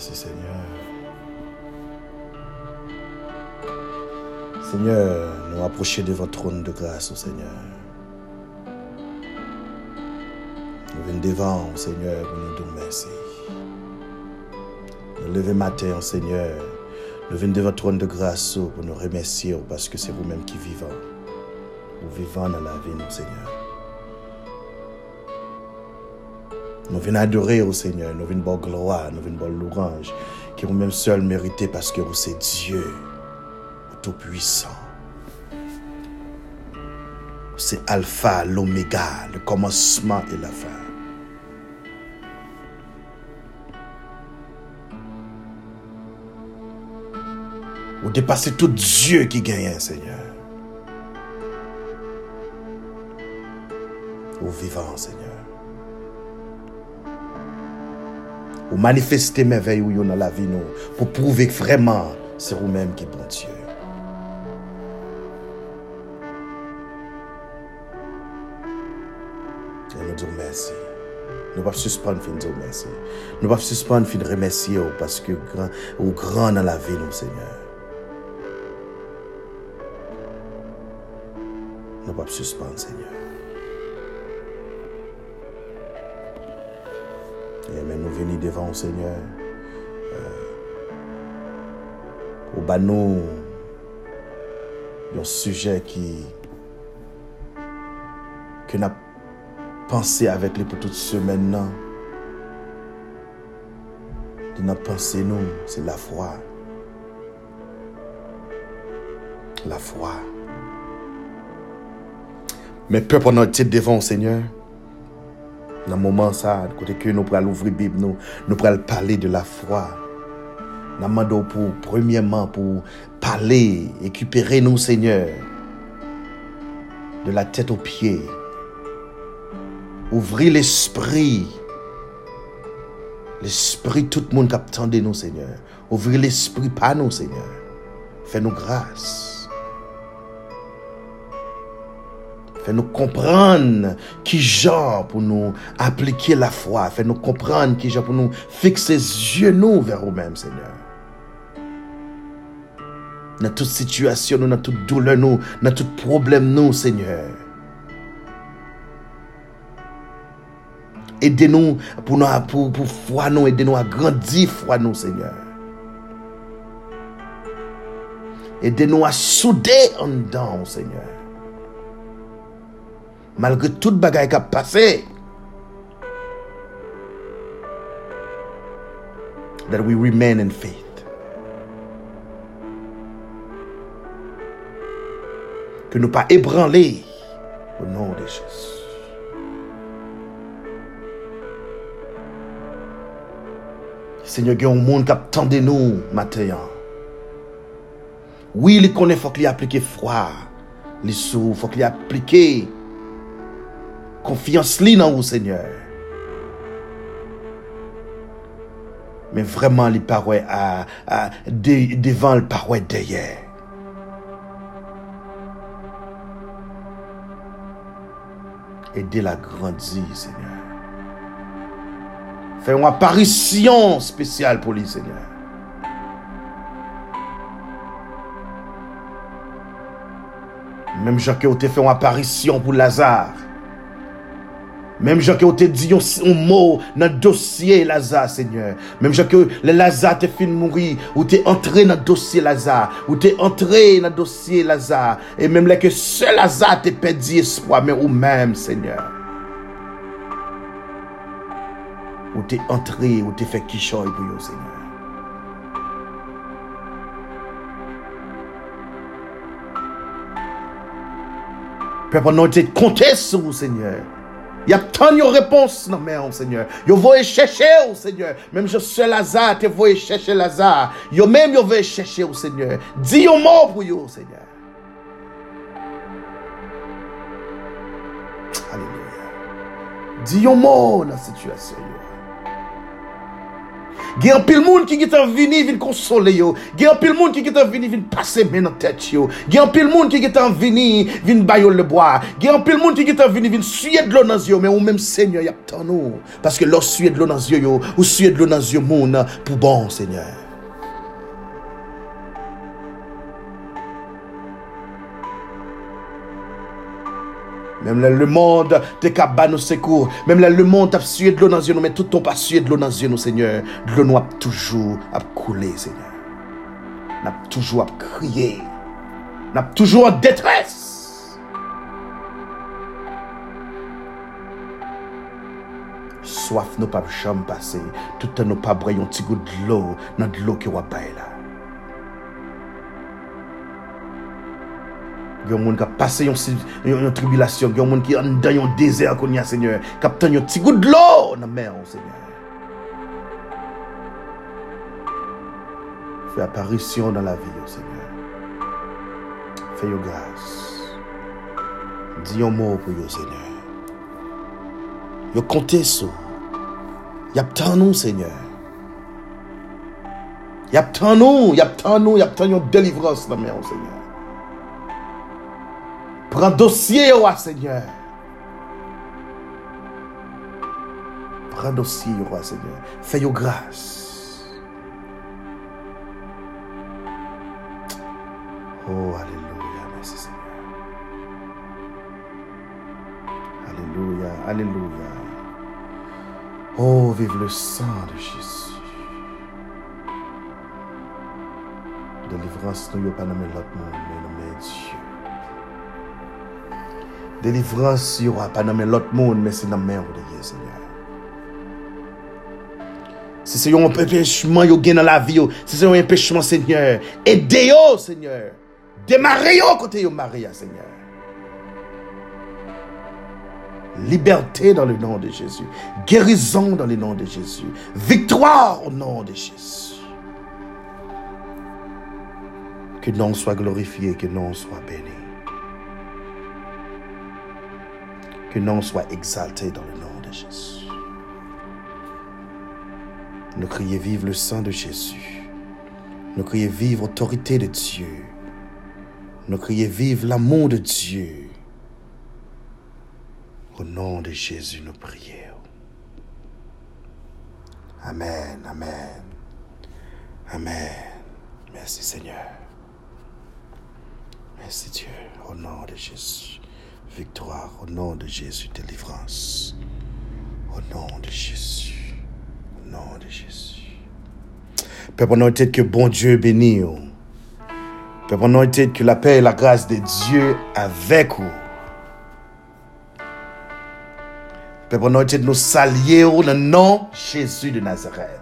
Merci Seigneur. Seigneur, nous approchons de votre trône de grâce, au Seigneur. Nous venons devant, Seigneur, pour nous dire merci. Nous levons matin, Seigneur. Nous venons devant votre trône de grâce pour nous remercier parce que c'est vous-même qui vivez. Vous vivez dans la vie, nous, Seigneur. Nous venons adorer au Seigneur, nous venons voir gloire, nous venons voir l'orange, qui vous même seul mérité parce que vous c'est Dieu, tout-puissant. C'est Alpha, l'Oméga, le commencement et la fin. Vous dépassez tout Dieu qui gagne, Seigneur. Vous vivant, Seigneur. Vous manifestez merveilles dans la vie nous, pour prouver que vraiment c'est vous-même qui est bon Dieu. Et nous disons merci. Nous ne pouvons pas suspendre fin dire merci. Nous ne pouvons pas suspendre fin remercier parce que vous grand dans la vie nous, Seigneur. Nous ne pouvons pas suspendre, Seigneur. Devant le Seigneur. Euh, au bas nous, un sujet qui que n'a pensé avec les pour toute semaine non. De notre pensée nous, c'est la foi. La foi. Mais peu pendant notre devant le Seigneur. Nan mouman sa, kote ke nou pral ouvri bib nou, nou pral pale de la fwa. Nan mando pou, premièman pou pale, ekupere nou, Seigneur, de la tèt ou pye. Ouvri l'esprit, l'esprit tout moun kap tende nou, Seigneur. Ouvri l'esprit pa nou, Seigneur. Fè nou grâs. Fais-nous comprendre qui genre pour nous appliquer la foi. Fais-nous comprendre qui genre pour nous fixer les yeux nous vers nous-mêmes, Seigneur. Dans toute situation, nous, dans toute douleur, nous, dans tout problème, nous, Seigneur. Aidez-nous pour, nous, pour, pour foi, nous, aidez-nous à grandir foi, nous, Seigneur. Aidez-nous à souder en dedans, Seigneur malgre tout bagay kap pase, that we remain in faith. Que nous pas ébranler au nom de Jésus. Seigneur, il y a un monde qui attend de nous maintenant. Oui, il connaît, faut qu'il applique froid. Il souffre, faut qu'il applique confiance li dans vous, Seigneur. Mais vraiment, les paroles à, à, devant le parole derrière. Aidez la grandir, Seigneur. Fais une apparition spéciale pour lui, Seigneur. Même Jacques a fait une apparition pour Lazare. Même gens qui ont dit un mot dans le dossier Lazare, Seigneur. Même gens que Lazare te fait mourir, ou t'es entré dans le dossier Lazare, ou t'es entré dans le dossier Lazare. Et même là que seul Lazare te perdu espoir, mais ou même, Seigneur. Ou t'es entré, ou t'es fait quichoy pour vous, Seigneur. Peuple, nous te compter sur vous, Seigneur. Il y a tant de réponses non mais Seigneur. Yo voye chercher au Seigneur. Même je suis Lazare, te voye chercher Lazare. Yo même yo voye chercher au Seigneur. Dis un mot pour yo Seigneur. Alléluia. Dis un mot dans la situation. Gen pil moun ki getan vini vin konsole yo. Gen pil moun ki getan vini vin pase men an tet yo. Gen pil moun ki getan vini vin bayo le bois. Gen pil moun ki getan vini vin suye de lo nan zyo. Men ou menm seigneur yap tan nou. Paske lor suye de lo nan zyo yo. Ou suye de lo nan zyo moun pou bon seigneur. Mem lè lè mond te kap ba nou sekour. Mem lè lè mond ap suye dlo nan zyon nou. Men touton pa suye dlo nan zyon nou, seigneur. Dlo nou ap toujou ap koule, seigneur. Nap toujou ap kriye. Nap toujou an detres. Soaf nou pa bicham pase. Toutan nou pa brayon ti gout dlo nan dlo ki wapay la. Il y a des gens qui une tribulation, il a des qui un désert, Seigneur, qui un petit goût de l'eau dans la mer, Seigneur. Fais apparition dans la vie, Seigneur. Fais grâce. Dis un mot pour vous, Seigneur. Comptez sur. Y a tant nous, Seigneur. Y a tant nous, y a tant nous, y a tant une délivrance mer, Seigneur. Prends dossier, roi Seigneur. Prends dossier, roi Seigneur. Fais your grâce. Oh, Alléluia. Merci Seigneur. Alléluia. Alléluia. Oh, vive le sang de Jésus. Délivrance, nous, pas nommé l'autre monde, mais nommé Dieu. Délivrance, il n'y aura pas nommé l'autre monde, mais c'est dans la main de Dieu, Seigneur. Si c'est un empêchement qui est dans la vie, si c'est un empêchement, Seigneur, aidez-vous, Seigneur. Démarrez-vous côté de Maria, Seigneur. Liberté dans le nom de Jésus. Guérison dans le nom de Jésus. Victoire au nom de Jésus. Que nom soit glorifié, que nom soit béni. Que nom soit exalté dans le nom de Jésus. Nous crions vive le sang de Jésus. Nous crions vive l'autorité de Dieu. Nous crions vive l'amour de Dieu. Au nom de Jésus, nous prions. Amen, amen. Amen. Merci Seigneur. Merci Dieu. Au nom de Jésus. Victoire. Au nom de Jésus. Délivrance. Au nom de Jésus. Au nom de Jésus. Peuple, tête que bon Dieu bénisse. Peuple, nous tête que la paix et la grâce de Dieu avec vous. Peuple, nous tête nous saluer dans le nom Jésus de Nazareth.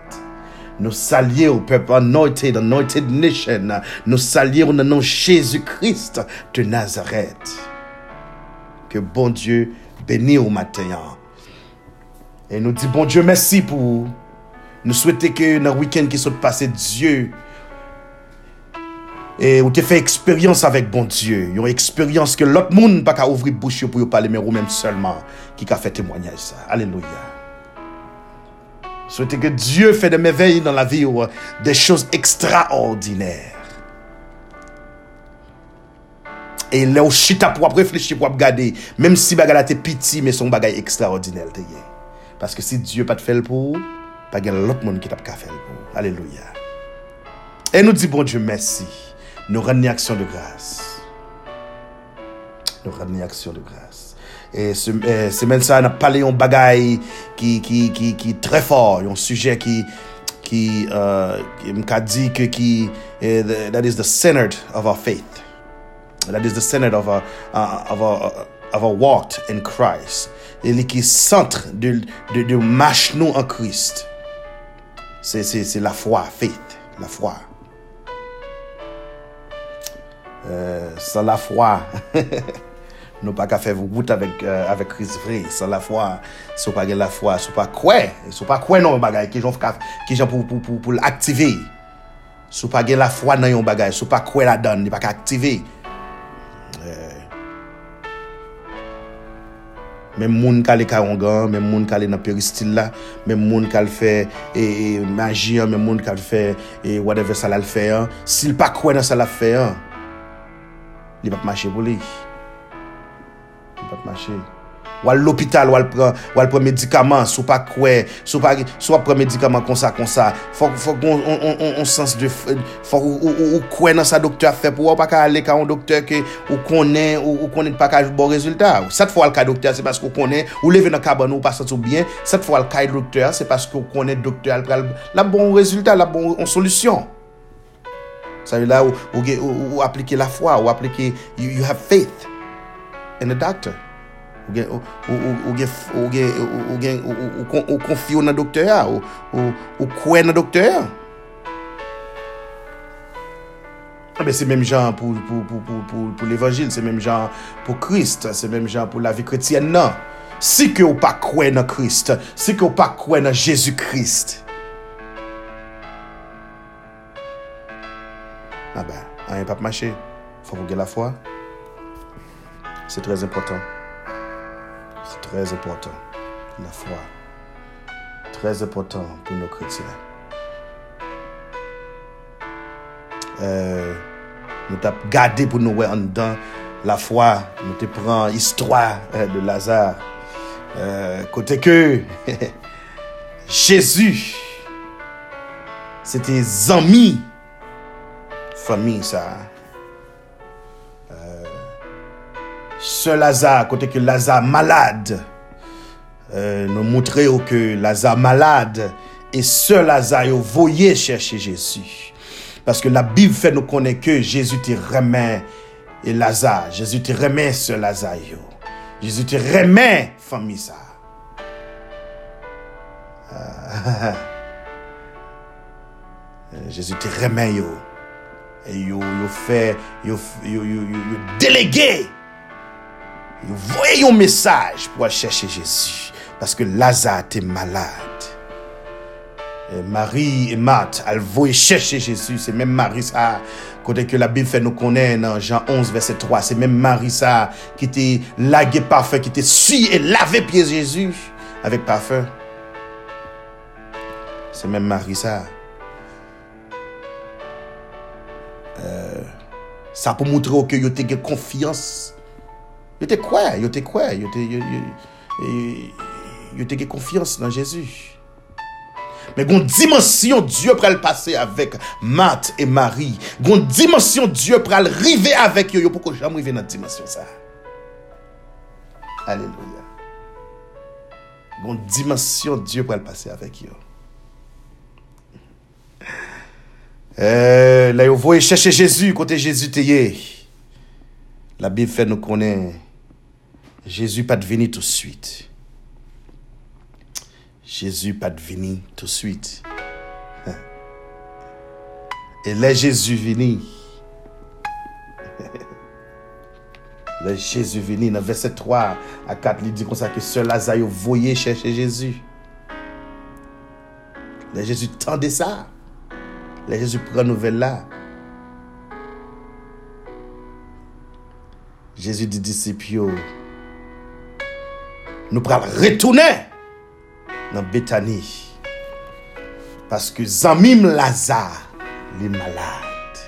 Nous saluer au peuple anointed, anointed nation. Nous le nom Jésus-Christ de Nazareth. Que bon Dieu bénisse au matin. Et nous dit bon Dieu merci pour. Nous souhaitons que dans le week-end qui soit passé, Dieu et vous avez fait expérience avec bon Dieu. Une expérience que l'autre monde pas qu'à ouvrir bouche pour parler, mais vous-même seulement qui a fait témoignage ça. Alléluia. Souhaitez que Dieu fait des merveilles dans la vie, des choses extraordinaires. Et là, au chita pour réfléchir, pour regarder, même si bagay était petit, mais son bagay extraordinaire. Parce que si Dieu pas te fait pour, pas de l'autre monde qui t'a fait pour. Alléluia. Et nous disons, bon Dieu, merci. Nous rendons action de grâce. Nous rendons action de grâce. Et eh, semaine ça, on a parlé d'un bagay qui, qui, qui, qui très fort, un sujet qui, qui, euh, m'a dit que qui, eh, that is the center of our faith. that is the center of our, uh, of our, of our walk in Christ. E li ki sentre de, de, de mach nou an Christ. Se la fwa, faith, la fwa. Euh, sa la fwa, nou pa ka fe wout avèk euh, Christ vre. Sa la fwa, sou pa gen la fwa, sou pa kwe. Sou pa kwe nan bagay ki jan pou, pou, pou, pou l'aktive. Sou pa gen la fwa nan yon bagay, sou pa kwe la dan, ni pa ka aktive. Eh. Mem moun kal e karongan, mem moun kal e nan peristil la, mem moun kal fe e, e magi an, mem moun kal fe e whatever sa la l fe an. Sil pa kwen an sa la fe an, li pap mache pou li. Li pap mache. Wal l'opital, wal pren medikaman, sou pa kwe, sou pa pren medikaman konsa konsa. Fok on sens de, fok ou kwe nan sa doktor fe pou wap pa ka ale ka an doktor ke ou konen, ou konen pa ka bon rezultat. Sat fwa al ka doktor se paske ou konen, ou leve nan kaban ou pa satou bien, sat fwa al ka doktor se paske ou konen doktor al pral la bon rezultat, la bon solusyon. Sa yon la ou aplike la fwa, ou aplike, you have faith in the doctor. Ou konfyo nan doktor ya? Ou kwen nan doktor ya? Ah, Abe se menm jan pou l'Evangil Se menm jan pou Christ Se menm jan pou la vi kretien nan. Si ke ou pa kwen nan Christ Si ke ou pa kwen nan Jezu Christ Abe, ah, an yon pap mache Fok ou gen la fwa Se trez impotant important Très important, la foi. Très important pour nos chrétiens. Euh, nous t'avons gardé pour nous en dedans la foi. Nous te prenons l'histoire euh, de Lazare. Euh, côté que Jésus, c'était amis, famille ça. Ce Lazare, côté que Lazare malade, euh, nous montrer que Lazare malade et ce Lazare, voyez chercher Jésus. Parce que la Bible fait nous connaître que Jésus te remet et Lazare. Jésus te remet ce Lazare. Jésus te remet famille ça. Euh, Jésus te remet yo. Et yo, yo fait, yo, yo, yo, yo délégué voyez un message pour aller chercher Jésus. Parce que Lazare était malade. Marie et Marthe, elles voyaient chercher Jésus. C'est même Marie ça, côté que la Bible fait nous connaître dans Jean 11, verset 3. C'est même Marie ça, qui était lagué parfait, qui était su et lavé pieds Jésus avec parfum. C'est même Marie ça. Euh, ça pour montrer que vous avez confiance Yo te kwe, yo te kwe, yo te, yo, yo, yo te ge konfians nan Jezu. Men goun dimensyon Diyo pral pase avèk Mat e Mari. Goun dimensyon Diyo pral rive avèk yo. Yo pou ko jam rive nan dimensyon sa. Aleluya. Goun dimensyon Diyo pral pase avèk yo. Euh, la yo voye chèche Jésus kote Jésus teye. La Bib fè nou konen Jésus pas venu tout de suite. Jésus pas venu tout de suite. Et là, Jésus venu. Là, Jésus venu. Dans verset 3 à 4, il dit comme ça que Sœur Lazare voyait chercher Jésus. Là, Jésus tendait ça. Là, Jésus prend nouvelle là. Jésus dit disciples, nou pral retoune nan Betani. Paske zanmim Lazare li malade.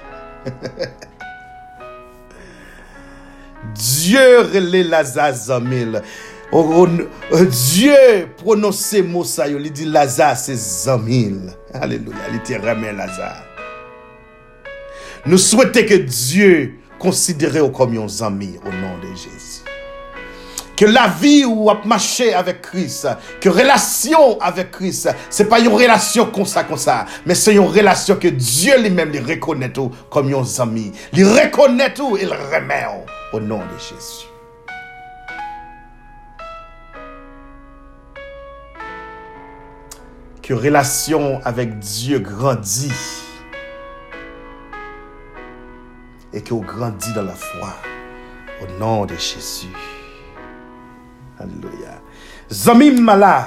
Diyo rele Lazare zanmil. Oh, oh, oh, Diyo prononse Mosayo li di Lazare se zanmil. Aleluya, li te reme Lazare. Nou souwete ke Diyo konsidere ou kom yon zanmi ou nan de Jezu. Que la vie où a marché avec Christ, que relation avec Christ, c'est pas une relation comme ça, comme ça, mais c'est une relation que Dieu lui-même les reconnaît tout comme un ami. Il reconnaît tout et le remet au nom de Jésus. Que relation avec Dieu grandit et qu'on grandit dans la foi au nom de Jésus. Alléluia. Zamim malade.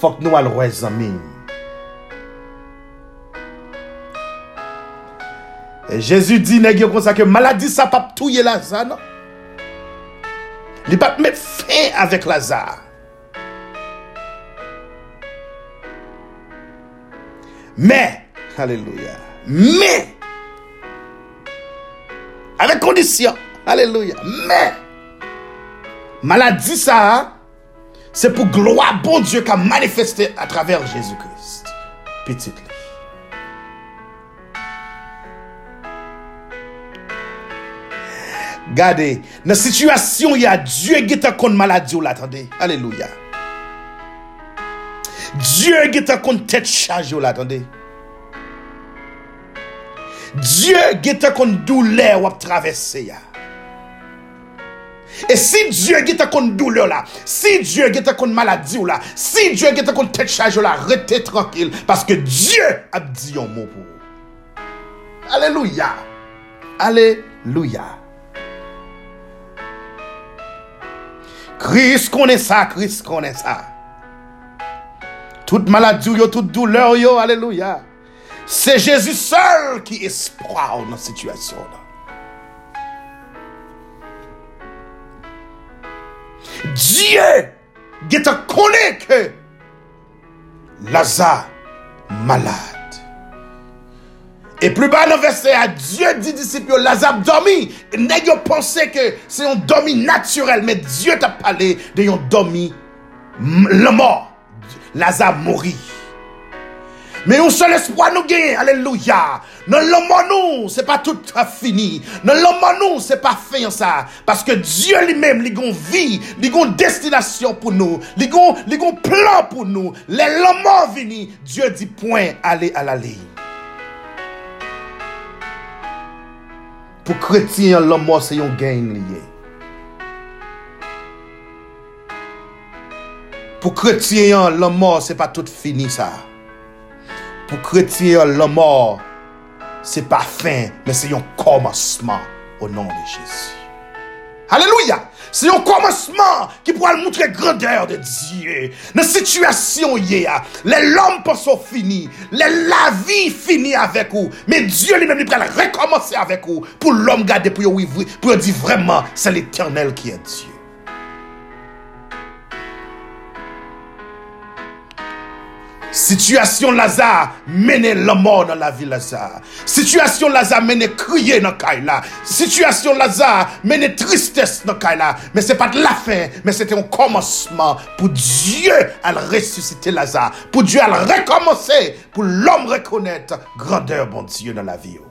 Faut que nous allons Zamim. Et Jésus dit, nèg comme ça que maladie ça pas touyer ça non? Li pa met fin avèk Lazare. Mè, aleluya, mè, avèk kondisyon, aleluya, mè, maladi sa, se pou gloa bon Diyo ka manifestè a travèr Jésus-Christ. Petit li. Gade, nan situasyon ya, Diyo gita kon maladi ou la, tande, aleluya. Diyo gita kon tet chaje ou la, tande. Diyo gita kon doule wap travesse ya. E si Diyo gita kon doule ou la, si Diyo gita kon maladi ou la, si Diyo gita kon tet chaje ou la, rete tranquil, paske Diyo ap diyon mou pou. Aleluya. Aleluya. Kris konen sa, kris konen sa. Tout maladou yo, tout douleur yo, aleluya. Se Jezu sol ki espra ou nan situasyon la. Diye geta konen ke Laza malade. E plu ba nan verse a Diyo di disipyo Lazab domi Ne yo pense ke se yon domi naturel Me Diyo ta pale de yon domi Le mor Lazab mori Mais un seul espoir nous gagne. Alléluia. Dans l'homme nous, c'est pas tout fini. Dans l'homme nous, c'est pas fin ça. Parce que Dieu lui-même, il a vie, il a destination pour nous, il a plan pour nous. Les l'homme vini, Dieu dit point, allez à la ligne. Pour chrétien, l'homme c'est un gain lié. Pour chrétien, l'homme c'est pas tout fini ça. Pou kretien lò mò se pa fin, men se yon komasman o nan de Jezi. Aleluya! Se yon komasman ki pou al moutre grandeur de Diyo. Nan situasyon ye ya, le lom pa so fini, le la vi fini avek ou, men Diyo li men li pral rekomansi avek ou, pou lom gade pou yo di vreman se l'Eternel ki e Diyo. Situasyon Lazare mene lomor nan la vi Lazare. Situasyon Lazare mene kriye nan kay la. Situasyon Lazare mene tristes nan kay la. Men se pat la fin, men se te yon komosman pou Diyo al resusite Lazare. Pou Diyo al rekomansi, pou lom rekonet grandeur bon Diyo nan la vi yo.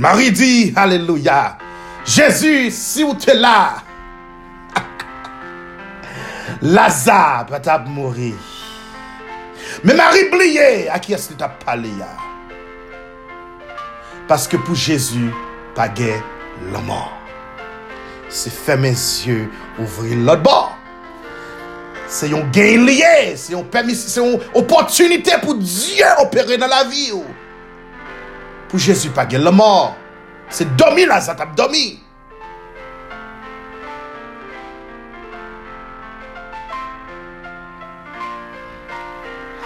Marie di, Aleluya, Jezu, si ou te la, Lazare pa tap mori. Me mari bliye a ki as li tap pale ya? Paske pou Jezu, pa ge loman. Se feme zye, ouvri lot bo. Se yon gen liye, se yon permis, se yon opotunite pou Diyo opere nan la vi yo. Pou Jezu pa ge loman. Se domi la, sa tap domi.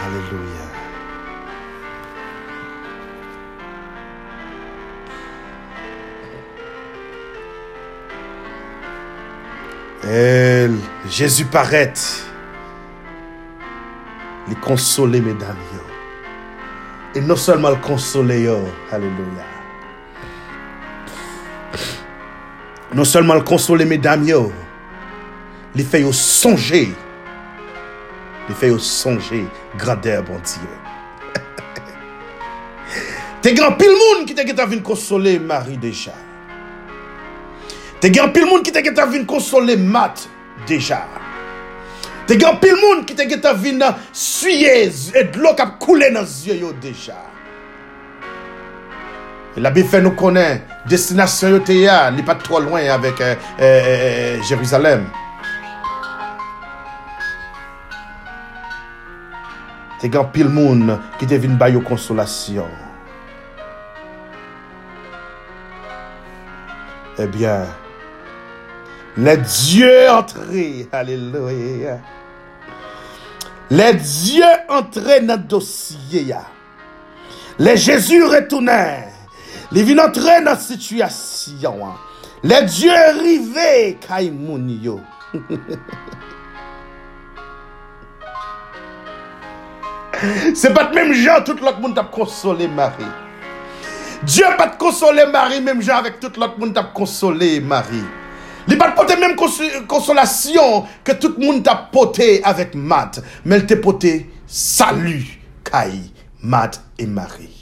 Alléluia. Jésus paraît. Les consoler, mesdames. Et non seulement le consoler, Alléluia. Non seulement le consoler, mesdames, les fait songer. Les fait songer grandeur, bon Dieu. Te grand pile monde qui get venir consoler Marie déjà. Te grand pile monde qui get venir consoler Matt déjà. Te grand pile monde qui get venir suyer et de l'eau qui a coulé dans les yeux déjà. La Bible fait nous connaître destination yo te ya, n'est pas trop loin avec euh, euh, euh, Jérusalem. Te gan pile moun qui te vin bayo consolation. Eh bien, les dieux entrés, alléluia. Les dieux entrés dans le dossier. Les Jésus retournèrent Li vin entre nan sityasyon an. Le Diyo rive kay moun yo. Se pat menm jan tout lot moun tap konsole Marie. Diyo pat konsole Marie menm jan avèk tout lot moun tap konsole Marie. Li pat pote menm konsolasyon ke tout moun tap pote avèk Mat. Men te pote salu kay Mat e Marie.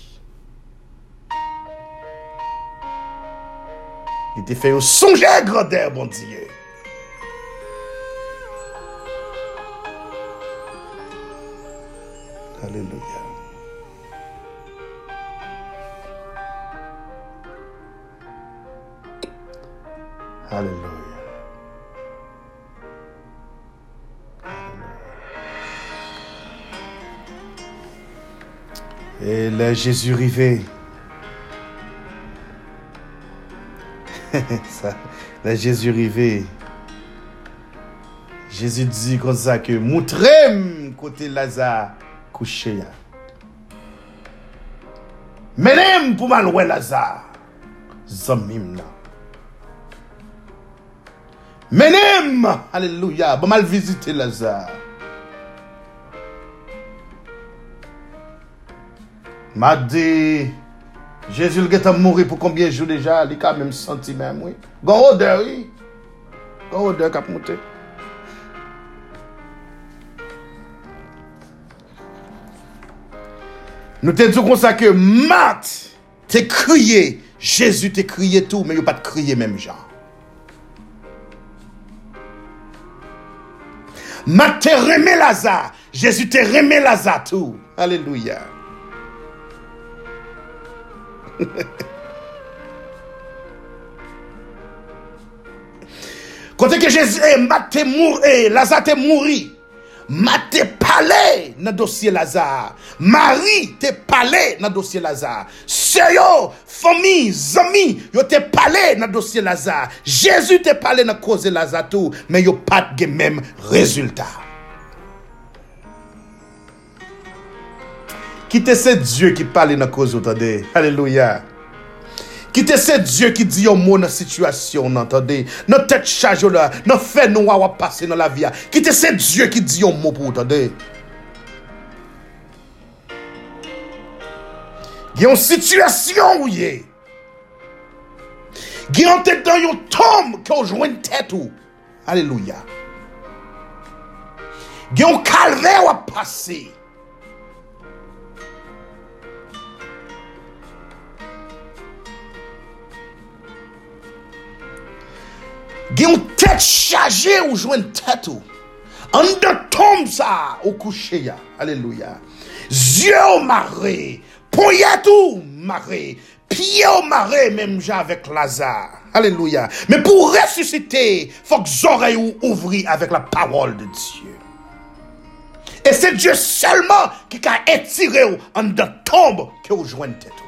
Li te fè yo sonje grodè bon diye. Alléluia. Alléluia. Et là, Jésus rivé. ça, Jésus rivé. Jésus dit comme ça que moutrem côté Lazare kouche ya. Menem pou man wè Lazare, zanmim nan. Menem, aleluya, pou man vizite Lazare. Ma di, Jezul getan mouri pou konbyen jou deja, li ka mèm senti mèm wè. Gon odè wè, gon odè kap moutè. Nous te disons comme ça que Matt t'es crié, Jésus t'es crié tout, mais il pas de crié même genre. Matt t'es remis Lazare, Jésus t'es remis Lazare tout. Alléluia. Quand que Jésus, eh, Matt t'es mort, eh, Lazare t'es mouru. Ma te pale nan dosye Lazare. Mari te pale nan dosye Lazare. Seyo, fomi, zami, yo te pale nan dosye Lazare. Jezu te pale nan koze Lazare tou, men yo pat gen menm rezultat. Ki te se Diyo ki pale nan koze ou tade. Haleluya. Kite se Diyo ki di yo moun nan situasyon nan tade, nan tet chajo la, nan fè nou a wap pase nan la via. Kite se Diyo ki di yo moun pou tade. Gye yon situasyon ou ye. Gye yon tet dan yon tom ki ou jwen tet ou. Aleluya. Gye yon kalve wap pase. Gen yon chargée ou jouen tête ou. En de tombe ça au coucher ya. Alléluia. Yeux au maré. Poyet ou maré. Pied au maré même j'ai avec Lazare. Alléluia. Mais pour ressusciter, faut que les oreilles ou ouvrir avec la parole de Dieu. Et c'est Dieu seulement qui a étiré en de tombe que vous joignez tête. ou.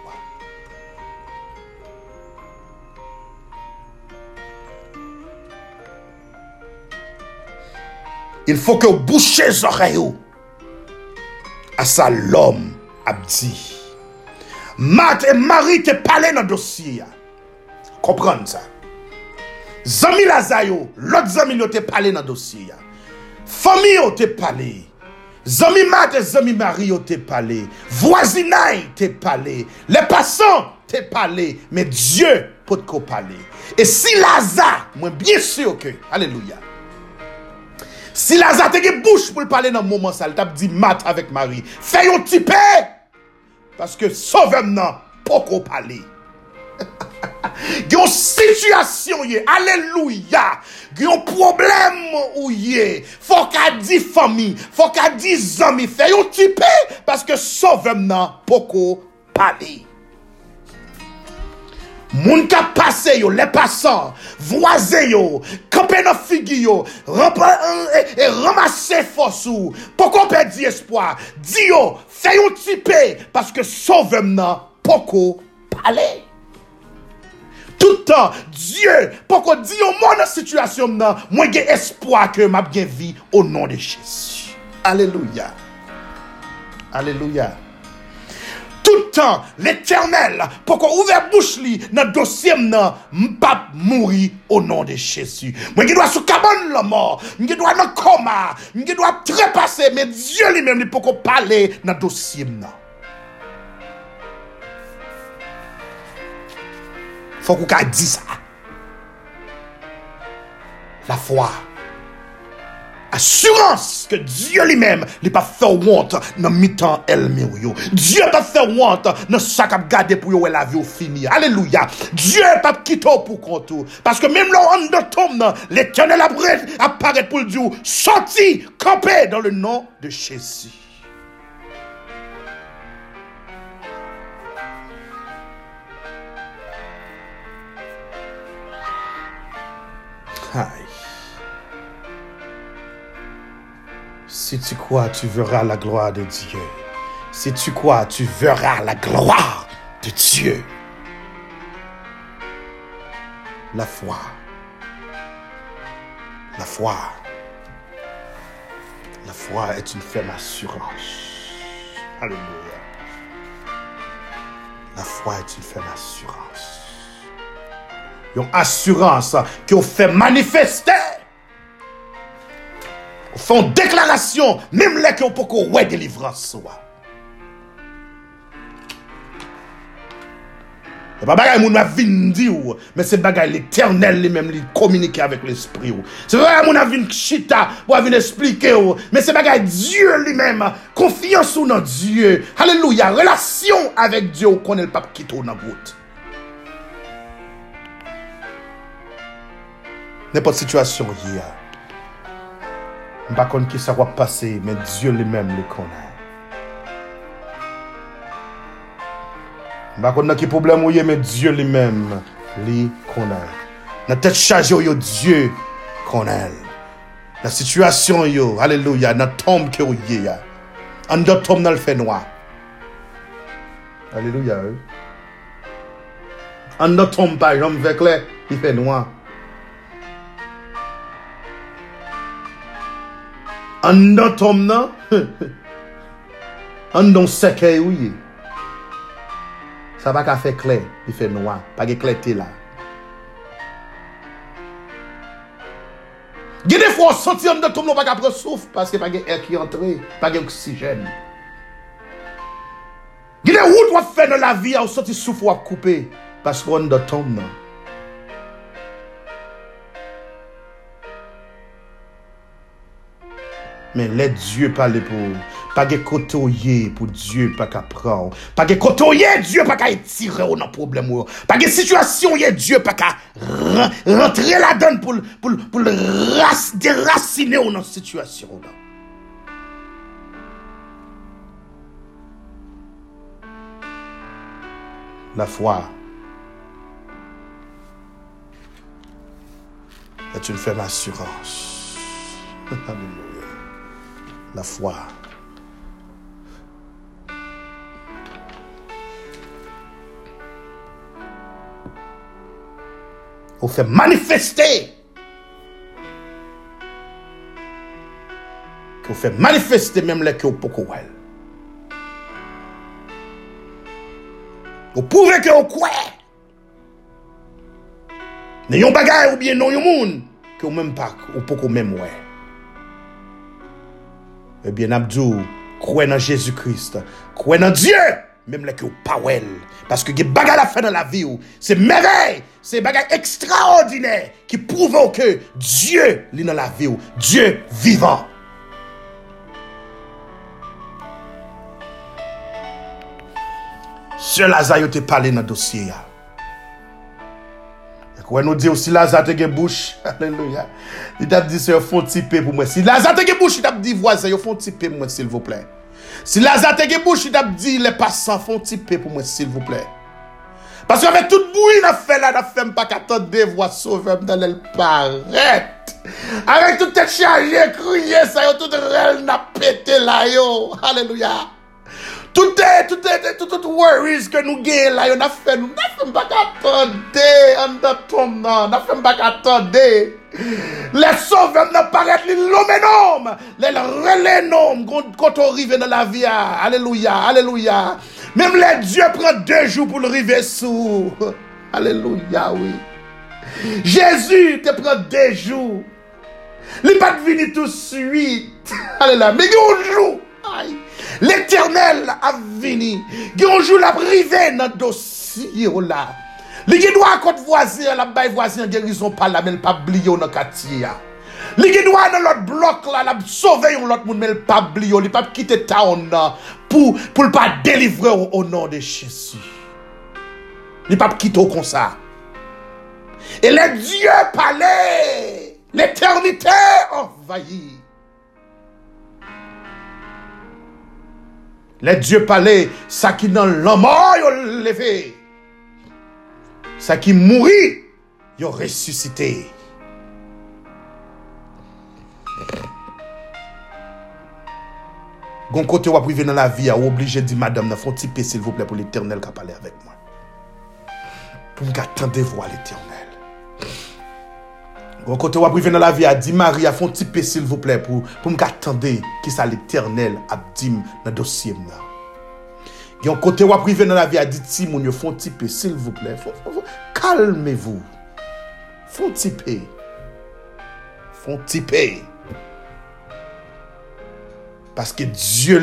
Il faut que vous bouchez les oreilles. À ça, l'homme a dit. Marthe et Marie te parlé dans le dossier. ya. Comprenez ça. Zami Lazayo, l'autre zami te parlé dans le dossier. Famille te parlé. Zami Marthe et zami Marie te parlé. Voisinage te parlé. Les passants te parlé. Mais Dieu peut te parler. Et si Lazare, moi bien sûr que, alléluia. Si Lazare te ge bouche pou l'pale nan mouman sal, tap di mat avèk mari. Fè yon tipe! Paske sovem nan, poko pale. Gyon situasyon ye, aleluya. Gyon problem ou ye. Fok a di fami, fok a di zami. Fè yon tipe, paske sovem nan, poko pale. Moun ka pase yo, le pasan, voaze yo, kape no figi yo, e eh, eh, eh, ramase fosou, poko pe di espoi, di yo, fè yon tipe, paske sovem nan, poko pale. Toutan, Diyo, poko di yo, moun nan situasyon nan, mwen gen espoi ke map gen vi, o nan de Jezu. Aleluya. Aleluya. Tout toutan l'Eternel pou kon ouve bouch li nan dosyem nan mpap mouri o nan de Chesu. Mwen ki dwa sou kabon la mor, mwen ki dwa nan koma, mwen ki dwa trepase, men Diyo li men li pou kon pale nan dosyem nan. Fok ou ka di sa. La fwa. Assurance que Dieu lui-même n'est pas fait honte dans mi-temps elle. Dieu pas fait honte dans ça qu'a gardé pour la vie fini. Alléluia. Dieu pas quitté pour compte parce que même le de tombe l'éternel apparaît pour le Dieu sorti campé dans le nom de Jésus. Si tu crois, tu verras la gloire de Dieu. Si tu crois, tu verras la gloire de Dieu. La foi. La foi. La foi est une ferme assurance. Alléluia. La foi est une ferme assurance. Une assurance qui fait manifester font déclaration, même les qui ont beaucoup ouais délivrance. Soit. C'est pas bagaille moun a vin ou, mais c'est bagaille l'éternel lui-même lui communiquer avec l'esprit ou. C'est pas moun a vin chita pour venir expliquer ou, mais c'est bagaille Dieu lui-même, confiance ou dans Dieu. Alléluia, relation avec Dieu ou connaît le pape qui tourne en route. N'importe situation hier. Mpa kon ki sa wap pase, men Diyo li men li konen. Mpa kon nan ki problem ou ye, men Diyo li men li konen. Nan tet chaje ou yo, Diyo konen. Nan situasyon yo, aleluya, nan tom ke ou ye ya. An do tom nan l fe noa. Aleluya. Eh. An do tom pa jom vekle, li fe noa. An dan tom nan, an don seke ou ye. Sa pa ka fe kle, li fe noua, pa ge kle te la. Gede fwa soti an dan tom nan pa ka presouf, paske pa ge ek ki entre, pa ge oksijen. Gede wout wap fe nan la vi, an soti souf wap koupe, paske an dan tom nan. Men let Diyo pale pou ou. Page kotoye pou Diyo pa ka pran ou. Page kotoye, Diyo pa ka etire ou nan problem ou. Pa ge situasyon ye, Diyo pa ka rentre la den pou, pou, pou ras, derasine ou nan situasyon ou nan. La fwa et une ferme assurance. Alléluia. la foi. Ou fait manifester. Ou fait manifester même les que vous pouvez. Vous prouvez que vous croyez. Nan yon bagay ou bien nan yon moun Ke ou menm pak ou poko menm wè Eh ebyen abdou, kwen nan Jezu Christ, kwen nan Diyo, mem lè ki ou pawel, paske ge bagay la fè nan la vi ou, se merey, se bagay ekstraordinè, ki prouve ou ke Diyo li nan la vi ou, Diyo vivan. Se la zayote pale nan dosye ya, Kwen nou di ou si la zate gen bouch, aleluya, li tap di se yo fon tipe pou mwen. Si la zate gen bouch, li tap di voazen, yo fon tipe pou mwen sil vople. Si la zate gen bouch, li tap di le pasan fon tipe pou mwen sil vople. Paske ave tout boui na fe la, na fe mpa pa katan devwa sovem dan el paret. Ave tout te chaje, kouye, sa yo tout rel na pete la yo, aleluya. Toutè, toutè, tout worries ke nou gen la yo na fè nou. Na fè m bak atande, an da ton nan. Na fè m bak atande. Le sovem nan paret li lomen om. Le relen om konto rive nan la via. Aleluya, aleluya. Mem le Diyo pren de jou pou l'rive sou. Aleluya, oui. Jezu te pren de jou. Li pat vini tout suite. Aleluya, me gen ou jou. Ay. L'éternel a venu. Un jour, la privé dans le dossier là. Les doit à côté voisin, la baille voisin guérison pas la mais pas oublié dans quartier. Les doit dans l'autre bloc là, la sauver l'autre monde mais pas oublié, il pas quitter town pour pour pas délivrer au, nom de Jésus. Il pas quitter comme ça. Et les dieux parlaient, l'éternité envahit. Le Diyo pale, sa ki nan laman yo leve. Sa ki mouri, yo resusite. Gon kote wap rive nan la vi a, ou oblige di madame nan fon tipe sil vople pou l'Eternel ka pale avek mwen. Pou mga tende vwa l'Eternel. Gon côté ou privé dans la vie, a dit Marie, font typer s'il vous plaît pour pour m'attendre qui ça l'éternel a dit dans le dossier Yon côté ou privé dans la vie a dit si mon yo s'il vous plaît. Calmez-vous. Font type. Font type. Parce que Dieu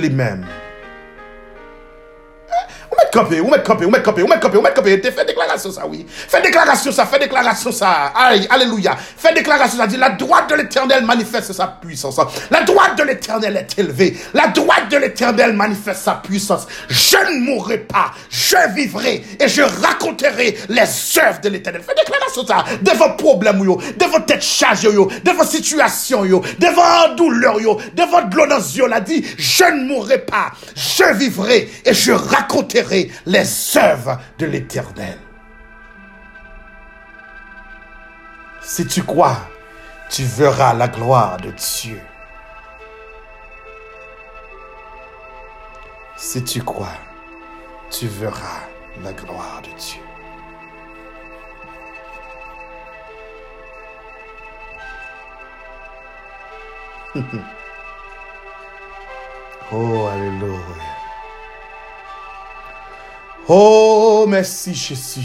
lui-même campé, ou ou ou ou oui. Fais déclaration ça, fais déclaration ça. Aïe, alléluia. Fais déclaration ça. Dit la droite de l'éternel manifeste sa puissance. La droite de l'éternel est élevée. La droite de l'éternel manifeste sa puissance. Je ne mourrai pas. Je vivrai et je raconterai les œuvres de l'éternel. Fais déclaration ça. De vos problèmes, yo. De vos têtes chargées, yo. De vos situations, yo. De vos douleurs, yo. De votre blonance, yo. L'a dit, je ne mourrai pas. Je vivrai et je raconterai les œuvres de l'Éternel. Si tu crois, tu verras la gloire de Dieu. Si tu crois, tu verras la gloire de Dieu. oh, Alléluia. Oh, merci Jésus.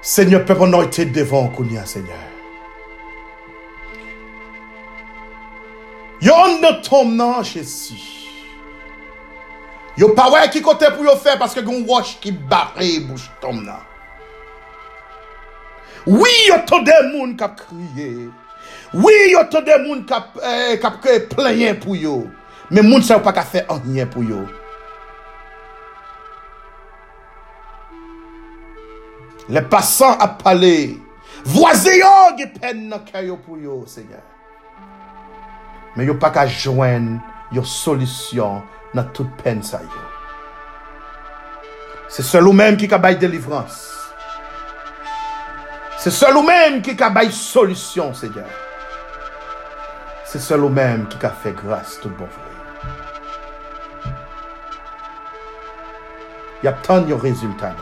Seigneur, peuple anointé devant Kounia, Seigneur. Yo an nan tom nan, Jésus. Yo pa wè ki kote pou yo fè, paske goun wosh ki bare bouche tom nan. Oui, yo to de moun kap kriye. Oui, yo to de moun kap, eh, kap kriye eh, pleyen pou yo. Men moun sa ou pa ka fe anyen pou yo. Le pasan ap pale, Vwaze yo ge pen nan kè yo pou yo, Seigneur. Men yo pa ka jwen yo solisyon nan tout pen sa yo. Se sel ou menm ki ka bay delivrans. Se sel ou menm ki ka bay solisyon, Seigneur. Se sel ou menm ki ka fe grase tout bon vre. Y a tant de résultats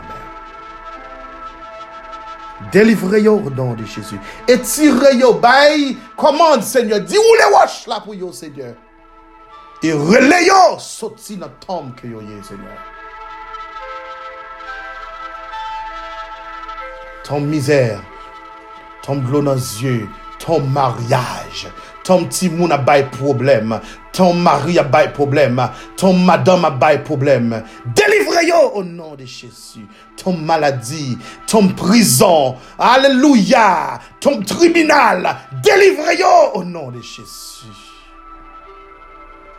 Délivrez au nom de Jésus. Et tirez yo, bay, commande Seigneur. Dis où les wash là pour yo Seigneur. Et yo, sorti dans tombe que yo y Seigneur. Ton misère, ton bleu dans les yeux, ton mariage, ton petit moun a bail problème, ton mari a bail problème, ton madame a problème. Délivrez-yo au nom de Jésus. Ton maladie, ton prison, alléluia, ton tribunal, délivrez-yo au nom de Jésus.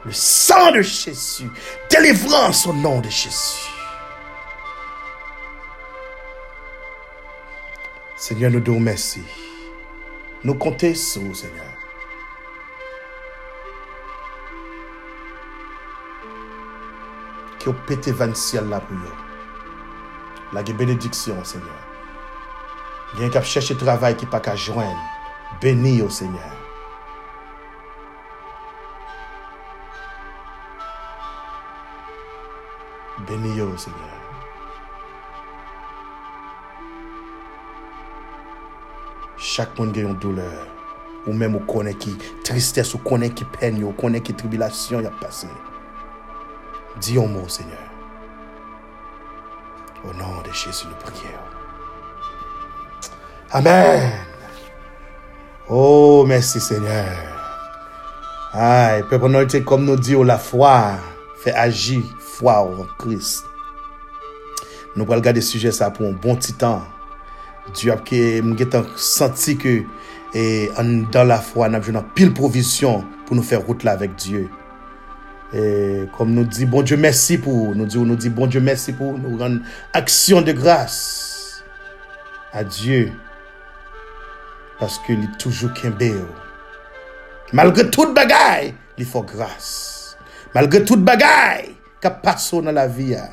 Le sang de Jésus, délivrance au nom de Jésus. Seigneur, nous te remercions. Nous comptons sur Seigneur. Que pété van ciel là pour La bénédiction, Seigneur. Bien qu'à chercher travail qui pas qu'à joindre. Bénis au Seigneur. Bénis au Seigneur. Chaque monde a une douleur. ou même ou connaît qui tristesse, ou connaît qui peine, ou connaît qui tribulation y a passé. Dis un mot, Seigneur. Au nom de Jésus, nous prions. Amen. Oh, merci Seigneur. Aïe, peuple comme nous dit, la foi fait agir, foi en Christ. Nous allons regarder ce sujet ça pour un bon petit temps. Diyo ap ke mge tan santi ke e an dan la fwa nan ap jounan pil provisyon pou nou fè route la vek Diyo. E kom nou di bon Diyo mersi pou, nou di ou nou di bon Diyo mersi pou, nou ran aksyon de gras a Diyo paske li toujou kenbe yo. Malgre tout bagay, li fò gras. Malgre tout bagay, kap paso nan la vi ya.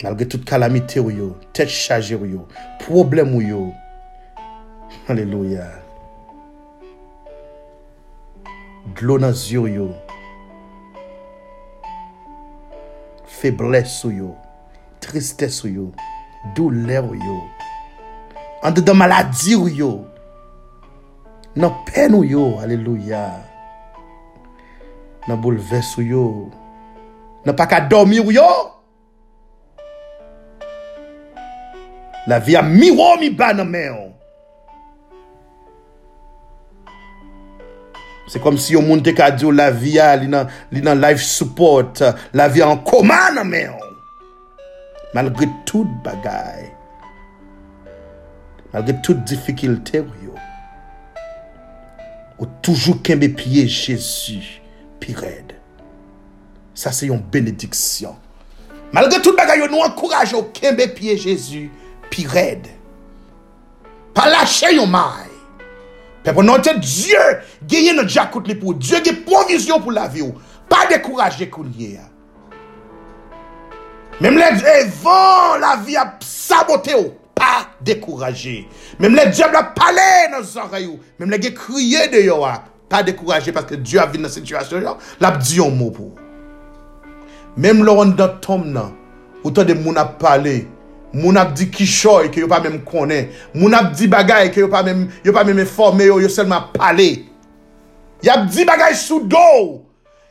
Malge tout kalamite ou yo, tet chaje ou yo, problem ou yo. Aleluya. Dlo nan zyo yo. Febles ou yo, tristes ou yo, doule ou yo. Ande de maladi ou yo. Nan pen ou yo, aleluya. Nan bouleves ou yo. Nan pa ka domi ou yo. La vi a mi wou mi ba nan men yon. Se kom si yon moun te ka diyo la vi a li nan, li nan life support. La vi a an koma nan men yon. Malgre tout bagay. Malgre tout difikilte wou yo. Ou toujou kembe piye Jezu. Pi red. Sa se yon benediksyon. Malgre tout bagay yo nou ankouraj yo kembe piye Jezu. Pi red. Pa lâcher yon maille. Peuple notre Dieu, gagne notre jacout pour Dieu qui provision pour la vie. Pas décourager coulier. Même les vents, la vie a saboté. Pas décourager. Même les diables a parlé dans nos oreilles. Même les crié de yo. Pas décourager parce que Dieu a vu dans cette situation. L'a dit un mot pour. Même là, on dans tombe, où de moun a parlé. Moun ap di kishoy ke yo pa mèm konè. Moun ap di bagay ke yo pa mèm, yo pa mèm informe yo, yo selman pale. Yap di bagay sou do.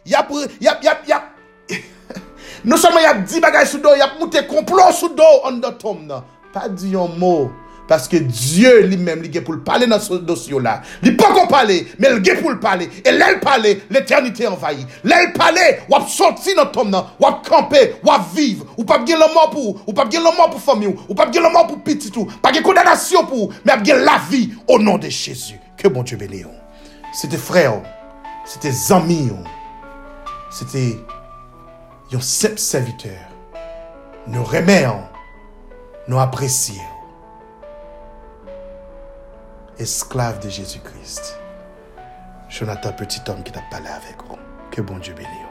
Yap, yap, yap, yap. Non selman yap di bagay sou do, yap moute komplo sou do an da tom nan. Pa di yon mou. Paske Diyo li mèm li ge pou l'pale nan sou dosyo la. Li pa kon pale, men li ge pou l'pale. E lè l'pale, l'eternite envayi. Lè l'pale, wap sorti nan tom nan, wap kampe, wap vive. Ou pap gen lòman pou, ou pap gen lòman pou fòmi ou, ou pap gen lòman pou pititou. Pa gen kondanasyon pou, men ap gen la vi, o nan de Chezu. Ke bon Diyo bele yon. Sete frè yon, sete zami yon, sete yon sep serviteur. Nou remè yon, nou apresye yon. Esclave de Jésus-Christ. Jonathan, petit homme qui t'a parlé avec vous. Que bon Dieu bénisse.